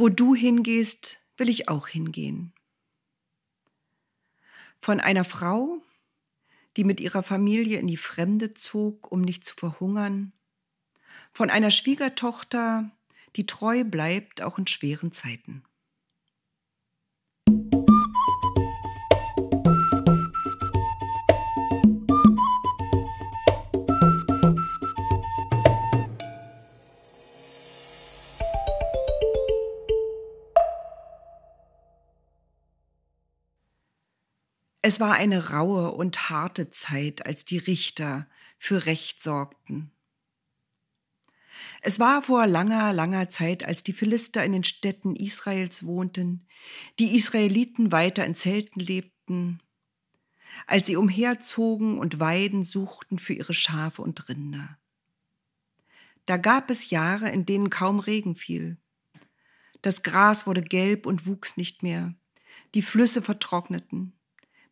Wo du hingehst, will ich auch hingehen. Von einer Frau, die mit ihrer Familie in die Fremde zog, um nicht zu verhungern. Von einer Schwiegertochter, die treu bleibt, auch in schweren Zeiten. Es war eine raue und harte Zeit, als die Richter für Recht sorgten. Es war vor langer, langer Zeit, als die Philister in den Städten Israels wohnten, die Israeliten weiter in Zelten lebten, als sie umherzogen und Weiden suchten für ihre Schafe und Rinder. Da gab es Jahre, in denen kaum Regen fiel. Das Gras wurde gelb und wuchs nicht mehr, die Flüsse vertrockneten,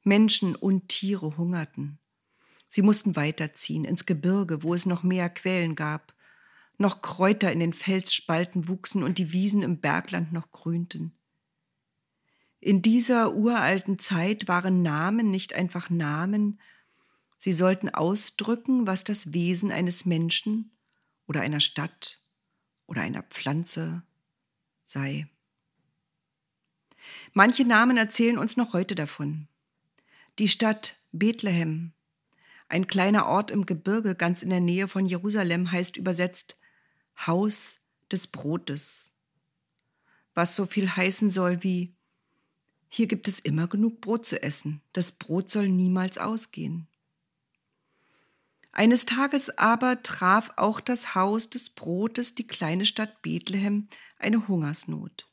Menschen und Tiere hungerten. Sie mussten weiterziehen ins Gebirge, wo es noch mehr Quellen gab, noch Kräuter in den Felsspalten wuchsen und die Wiesen im Bergland noch grünten. In dieser uralten Zeit waren Namen nicht einfach Namen, sie sollten ausdrücken, was das Wesen eines Menschen oder einer Stadt oder einer Pflanze sei. Manche Namen erzählen uns noch heute davon. Die Stadt Bethlehem, ein kleiner Ort im Gebirge ganz in der Nähe von Jerusalem, heißt übersetzt Haus des Brotes, was so viel heißen soll wie hier gibt es immer genug Brot zu essen, das Brot soll niemals ausgehen. Eines Tages aber traf auch das Haus des Brotes die kleine Stadt Bethlehem eine Hungersnot.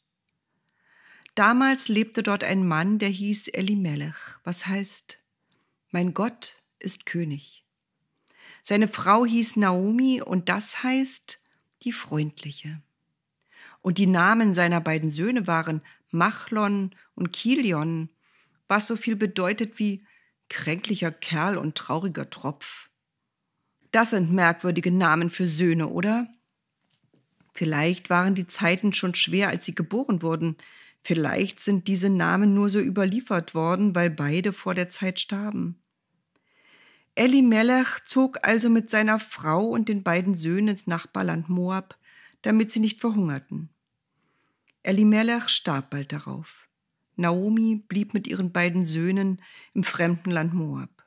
Damals lebte dort ein Mann, der hieß Elimelech, was heißt, mein Gott ist König. Seine Frau hieß Naomi und das heißt, die Freundliche. Und die Namen seiner beiden Söhne waren Machlon und Kilion, was so viel bedeutet wie kränklicher Kerl und trauriger Tropf. Das sind merkwürdige Namen für Söhne, oder? Vielleicht waren die Zeiten schon schwer, als sie geboren wurden, Vielleicht sind diese Namen nur so überliefert worden, weil beide vor der Zeit starben. Elimelech zog also mit seiner Frau und den beiden Söhnen ins Nachbarland Moab, damit sie nicht verhungerten. Elimelech starb bald darauf. Naomi blieb mit ihren beiden Söhnen im fremden Land Moab.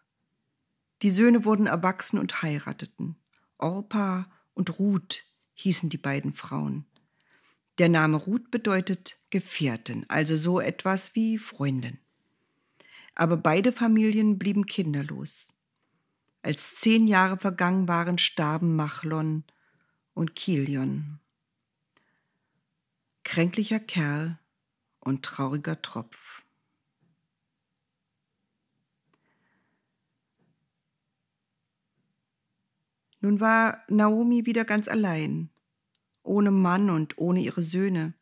Die Söhne wurden erwachsen und heirateten. Orpa und Ruth hießen die beiden Frauen. Der Name Ruth bedeutet Gefährtin, also so etwas wie Freundin. Aber beide Familien blieben kinderlos. Als zehn Jahre vergangen waren, starben Machlon und Kilion. Kränklicher Kerl und trauriger Tropf. Nun war Naomi wieder ganz allein ohne Mann und ohne ihre Söhne.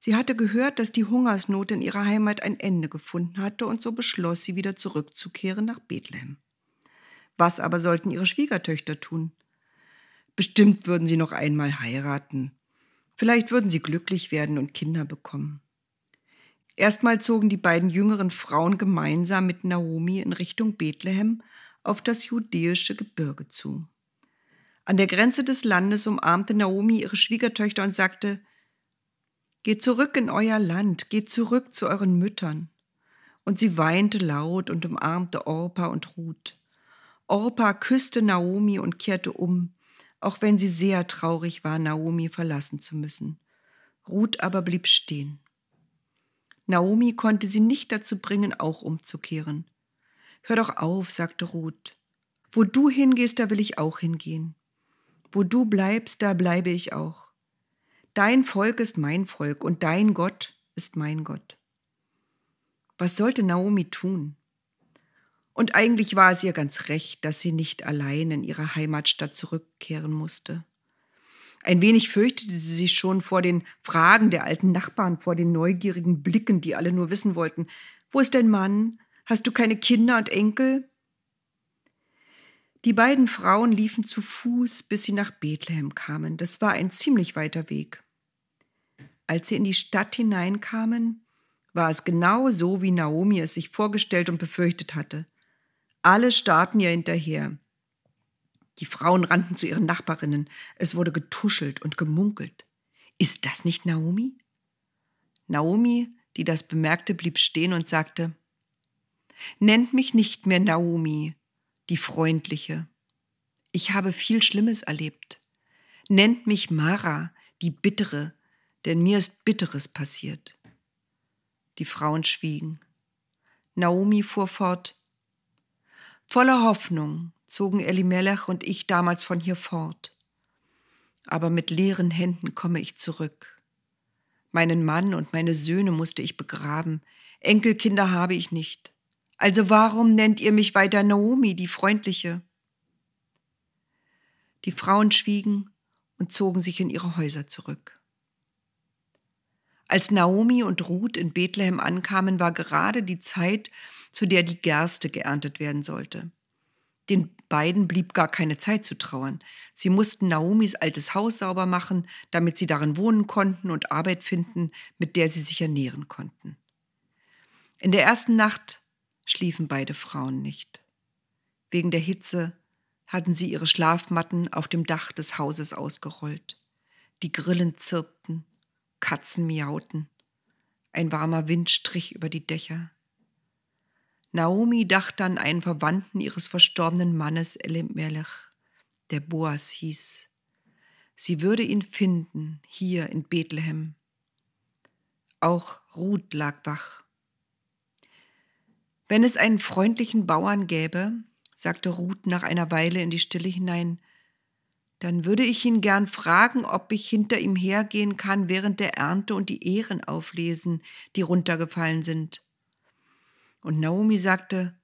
Sie hatte gehört, dass die Hungersnot in ihrer Heimat ein Ende gefunden hatte, und so beschloss sie wieder zurückzukehren nach Bethlehem. Was aber sollten ihre Schwiegertöchter tun? Bestimmt würden sie noch einmal heiraten. Vielleicht würden sie glücklich werden und Kinder bekommen. Erstmal zogen die beiden jüngeren Frauen gemeinsam mit Naomi in Richtung Bethlehem auf das judäische Gebirge zu. An der Grenze des Landes umarmte Naomi ihre Schwiegertöchter und sagte, Geht zurück in euer Land, geht zurück zu euren Müttern. Und sie weinte laut und umarmte Orpa und Ruth. Orpa küsste Naomi und kehrte um, auch wenn sie sehr traurig war, Naomi verlassen zu müssen. Ruth aber blieb stehen. Naomi konnte sie nicht dazu bringen, auch umzukehren. Hör doch auf, sagte Ruth. Wo du hingehst, da will ich auch hingehen. Wo du bleibst, da bleibe ich auch. Dein Volk ist mein Volk und dein Gott ist mein Gott. Was sollte Naomi tun? Und eigentlich war es ihr ganz recht, dass sie nicht allein in ihre Heimatstadt zurückkehren musste. Ein wenig fürchtete sie sich schon vor den Fragen der alten Nachbarn, vor den neugierigen Blicken, die alle nur wissen wollten, wo ist dein Mann? Hast du keine Kinder und Enkel? Die beiden Frauen liefen zu Fuß, bis sie nach Bethlehem kamen. Das war ein ziemlich weiter Weg. Als sie in die Stadt hineinkamen, war es genau so, wie Naomi es sich vorgestellt und befürchtet hatte. Alle starrten ihr hinterher. Die Frauen rannten zu ihren Nachbarinnen. Es wurde getuschelt und gemunkelt. Ist das nicht Naomi? Naomi, die das bemerkte, blieb stehen und sagte, Nennt mich nicht mehr Naomi, die Freundliche. Ich habe viel Schlimmes erlebt. Nennt mich Mara, die Bittere, denn mir ist Bitteres passiert. Die Frauen schwiegen. Naomi fuhr fort. Voller Hoffnung zogen Elimelech und ich damals von hier fort. Aber mit leeren Händen komme ich zurück. Meinen Mann und meine Söhne musste ich begraben, Enkelkinder habe ich nicht. Also warum nennt ihr mich weiter Naomi, die Freundliche? Die Frauen schwiegen und zogen sich in ihre Häuser zurück. Als Naomi und Ruth in Bethlehem ankamen, war gerade die Zeit, zu der die Gerste geerntet werden sollte. Den beiden blieb gar keine Zeit zu trauern. Sie mussten Naomis altes Haus sauber machen, damit sie darin wohnen konnten und Arbeit finden, mit der sie sich ernähren konnten. In der ersten Nacht schliefen beide Frauen nicht. Wegen der Hitze hatten sie ihre Schlafmatten auf dem Dach des Hauses ausgerollt. Die Grillen zirpten, Katzen miauten. Ein warmer Wind strich über die Dächer. Naomi dachte an einen Verwandten ihres verstorbenen Mannes Elimelech, der Boas hieß. Sie würde ihn finden, hier in Bethlehem. Auch Ruth lag wach. Wenn es einen freundlichen Bauern gäbe, sagte Ruth nach einer Weile in die Stille hinein, dann würde ich ihn gern fragen, ob ich hinter ihm hergehen kann während der Ernte und die Ehren auflesen, die runtergefallen sind. Und Naomi sagte,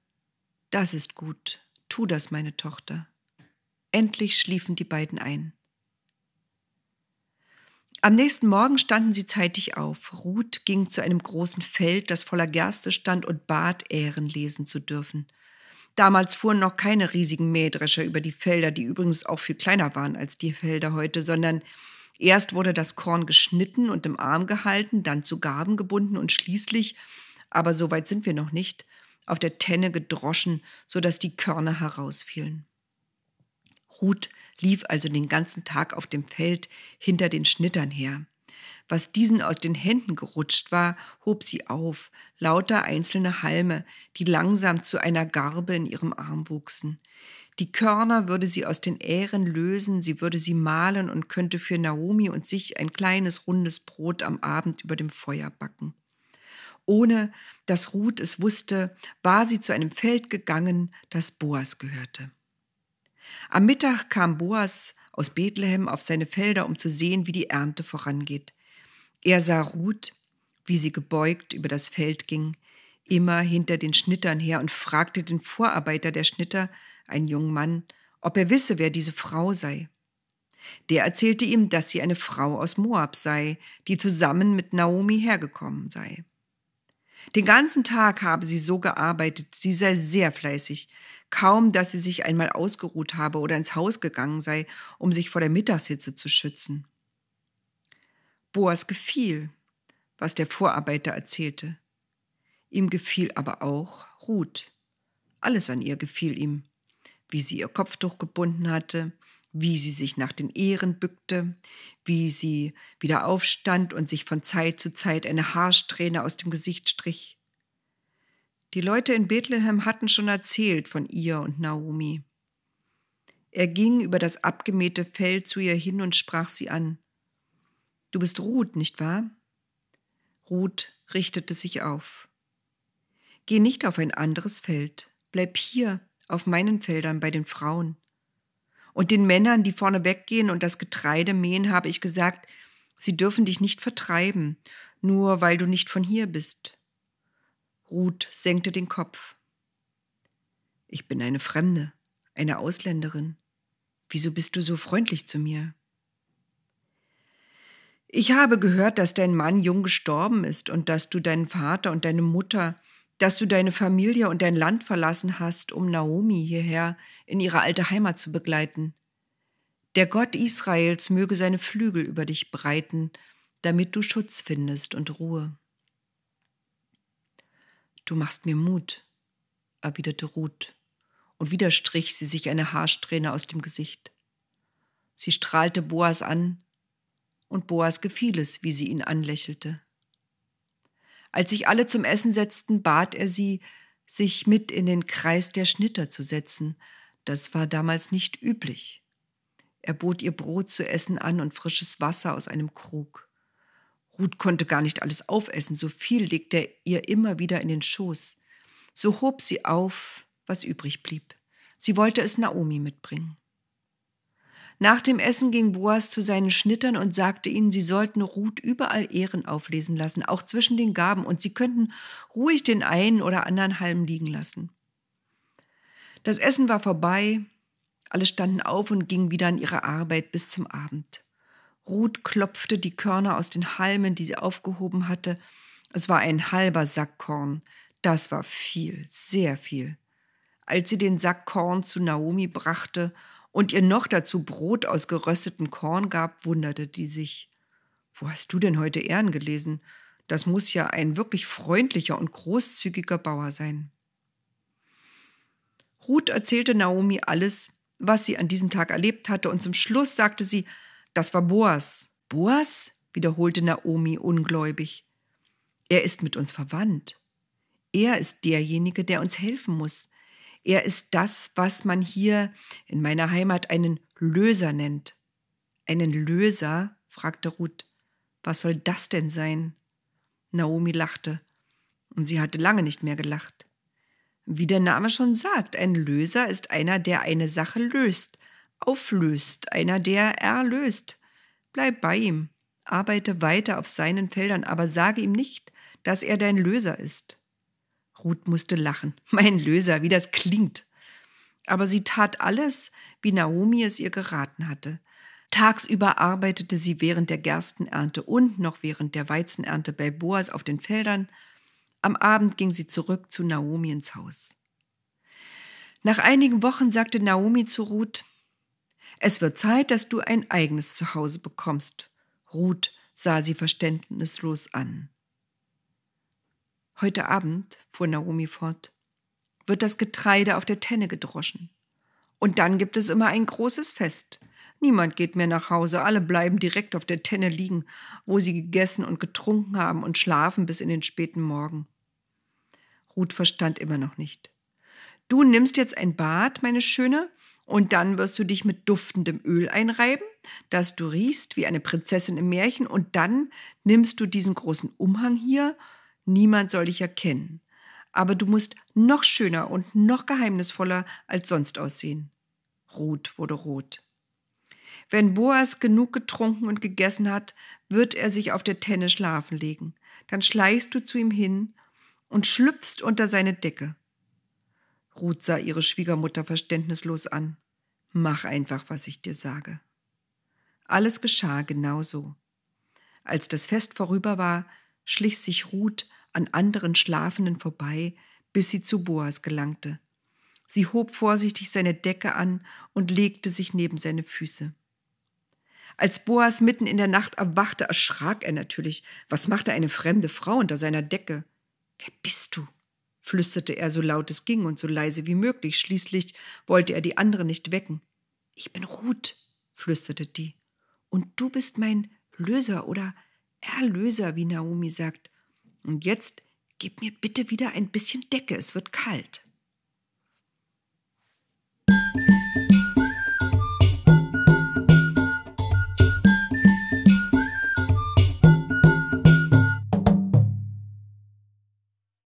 das ist gut, tu das, meine Tochter. Endlich schliefen die beiden ein. Am nächsten Morgen standen sie zeitig auf. Ruth ging zu einem großen Feld, das voller Gerste stand, und bat, Ähren lesen zu dürfen. Damals fuhren noch keine riesigen Mähdrescher über die Felder, die übrigens auch viel kleiner waren als die Felder heute, sondern erst wurde das Korn geschnitten und im Arm gehalten, dann zu Gaben gebunden und schließlich, aber so weit sind wir noch nicht, auf der Tenne gedroschen, sodass die Körner herausfielen. Ruth lief also den ganzen Tag auf dem Feld hinter den Schnittern her. Was diesen aus den Händen gerutscht war, hob sie auf, lauter einzelne Halme, die langsam zu einer Garbe in ihrem Arm wuchsen. Die Körner würde sie aus den Ähren lösen, sie würde sie mahlen und könnte für Naomi und sich ein kleines rundes Brot am Abend über dem Feuer backen. Ohne dass Ruth es wusste, war sie zu einem Feld gegangen, das Boas gehörte. Am Mittag kam Boas aus Bethlehem auf seine Felder, um zu sehen, wie die Ernte vorangeht. Er sah Ruth, wie sie gebeugt über das Feld ging, immer hinter den Schnittern her und fragte den Vorarbeiter der Schnitter, einen jungen Mann, ob er wisse, wer diese Frau sei. Der erzählte ihm, dass sie eine Frau aus Moab sei, die zusammen mit Naomi hergekommen sei. Den ganzen Tag habe sie so gearbeitet, sie sei sehr fleißig, kaum dass sie sich einmal ausgeruht habe oder ins Haus gegangen sei, um sich vor der Mittagshitze zu schützen. Boas gefiel, was der Vorarbeiter erzählte. Ihm gefiel aber auch Ruth. Alles an ihr gefiel ihm. Wie sie ihr Kopftuch gebunden hatte, wie sie sich nach den Ehren bückte, wie sie wieder aufstand und sich von Zeit zu Zeit eine Haarsträhne aus dem Gesicht strich. Die Leute in Bethlehem hatten schon erzählt von ihr und Naomi. Er ging über das abgemähte Feld zu ihr hin und sprach sie an. Du bist Ruth, nicht wahr? Ruth richtete sich auf. Geh nicht auf ein anderes Feld, bleib hier auf meinen Feldern bei den Frauen. Und den Männern, die vorne weggehen und das Getreide mähen, habe ich gesagt, sie dürfen dich nicht vertreiben, nur weil du nicht von hier bist. Ruth senkte den Kopf. Ich bin eine Fremde, eine Ausländerin. Wieso bist du so freundlich zu mir? Ich habe gehört, dass dein Mann jung gestorben ist und dass du deinen Vater und deine Mutter dass du deine Familie und dein Land verlassen hast, um Naomi hierher in ihre alte Heimat zu begleiten. Der Gott Israels möge seine Flügel über dich breiten, damit du Schutz findest und Ruhe. Du machst mir Mut, erwiderte Ruth, und wieder strich sie sich eine Haarsträhne aus dem Gesicht. Sie strahlte Boas an, und Boas gefiel es, wie sie ihn anlächelte. Als sich alle zum Essen setzten, bat er sie, sich mit in den Kreis der Schnitter zu setzen. Das war damals nicht üblich. Er bot ihr Brot zu essen an und frisches Wasser aus einem Krug. Ruth konnte gar nicht alles aufessen, so viel legte er ihr immer wieder in den Schoß. So hob sie auf, was übrig blieb. Sie wollte es Naomi mitbringen. Nach dem Essen ging Boas zu seinen Schnittern und sagte ihnen, sie sollten Ruth überall Ehren auflesen lassen, auch zwischen den Gaben, und sie könnten ruhig den einen oder anderen Halm liegen lassen. Das Essen war vorbei, alle standen auf und gingen wieder an ihre Arbeit bis zum Abend. Ruth klopfte die Körner aus den Halmen, die sie aufgehoben hatte. Es war ein halber Sack Korn. Das war viel, sehr viel. Als sie den Sack Korn zu Naomi brachte und ihr noch dazu Brot aus geröstetem Korn gab, wunderte die sich. Wo hast du denn heute Ehren gelesen? Das muss ja ein wirklich freundlicher und großzügiger Bauer sein. Ruth erzählte Naomi alles, was sie an diesem Tag erlebt hatte, und zum Schluss sagte sie, das war Boas. Boas? wiederholte Naomi ungläubig. Er ist mit uns verwandt. Er ist derjenige, der uns helfen muss. Er ist das, was man hier in meiner Heimat einen Löser nennt. Einen Löser? fragte Ruth. Was soll das denn sein? Naomi lachte. Und sie hatte lange nicht mehr gelacht. Wie der Name schon sagt, ein Löser ist einer, der eine Sache löst, auflöst, einer, der erlöst. Bleib bei ihm, arbeite weiter auf seinen Feldern, aber sage ihm nicht, dass er dein Löser ist. Ruth musste lachen. Mein Löser, wie das klingt. Aber sie tat alles, wie Naomi es ihr geraten hatte. Tagsüber arbeitete sie während der Gerstenernte und noch während der Weizenernte bei Boas auf den Feldern. Am Abend ging sie zurück zu Naomi ins Haus. Nach einigen Wochen sagte Naomi zu Ruth, es wird Zeit, dass du ein eigenes Zuhause bekommst. Ruth sah sie verständnislos an. Heute Abend, fuhr Naomi fort, wird das Getreide auf der Tenne gedroschen. Und dann gibt es immer ein großes Fest. Niemand geht mehr nach Hause, alle bleiben direkt auf der Tenne liegen, wo sie gegessen und getrunken haben und schlafen bis in den späten Morgen. Ruth verstand immer noch nicht. Du nimmst jetzt ein Bad, meine Schöne, und dann wirst du dich mit duftendem Öl einreiben, dass du riechst wie eine Prinzessin im Märchen, und dann nimmst du diesen großen Umhang hier Niemand soll dich erkennen. Aber du musst noch schöner und noch geheimnisvoller als sonst aussehen. Ruth wurde rot. Wenn Boas genug getrunken und gegessen hat, wird er sich auf der Tenne schlafen legen. Dann schleichst du zu ihm hin und schlüpfst unter seine Decke. Ruth sah ihre Schwiegermutter verständnislos an. Mach einfach, was ich dir sage. Alles geschah genau so. Als das Fest vorüber war, schlich sich Ruth an anderen Schlafenden vorbei, bis sie zu Boas gelangte. Sie hob vorsichtig seine Decke an und legte sich neben seine Füße. Als Boas mitten in der Nacht erwachte, erschrak er natürlich. Was machte eine fremde Frau unter seiner Decke? Wer bist du? flüsterte er so laut es ging und so leise wie möglich. Schließlich wollte er die andere nicht wecken. Ich bin Ruth, flüsterte die. Und du bist mein Löser oder Erlöser, wie Naomi sagt. Und jetzt gib mir bitte wieder ein bisschen Decke, es wird kalt.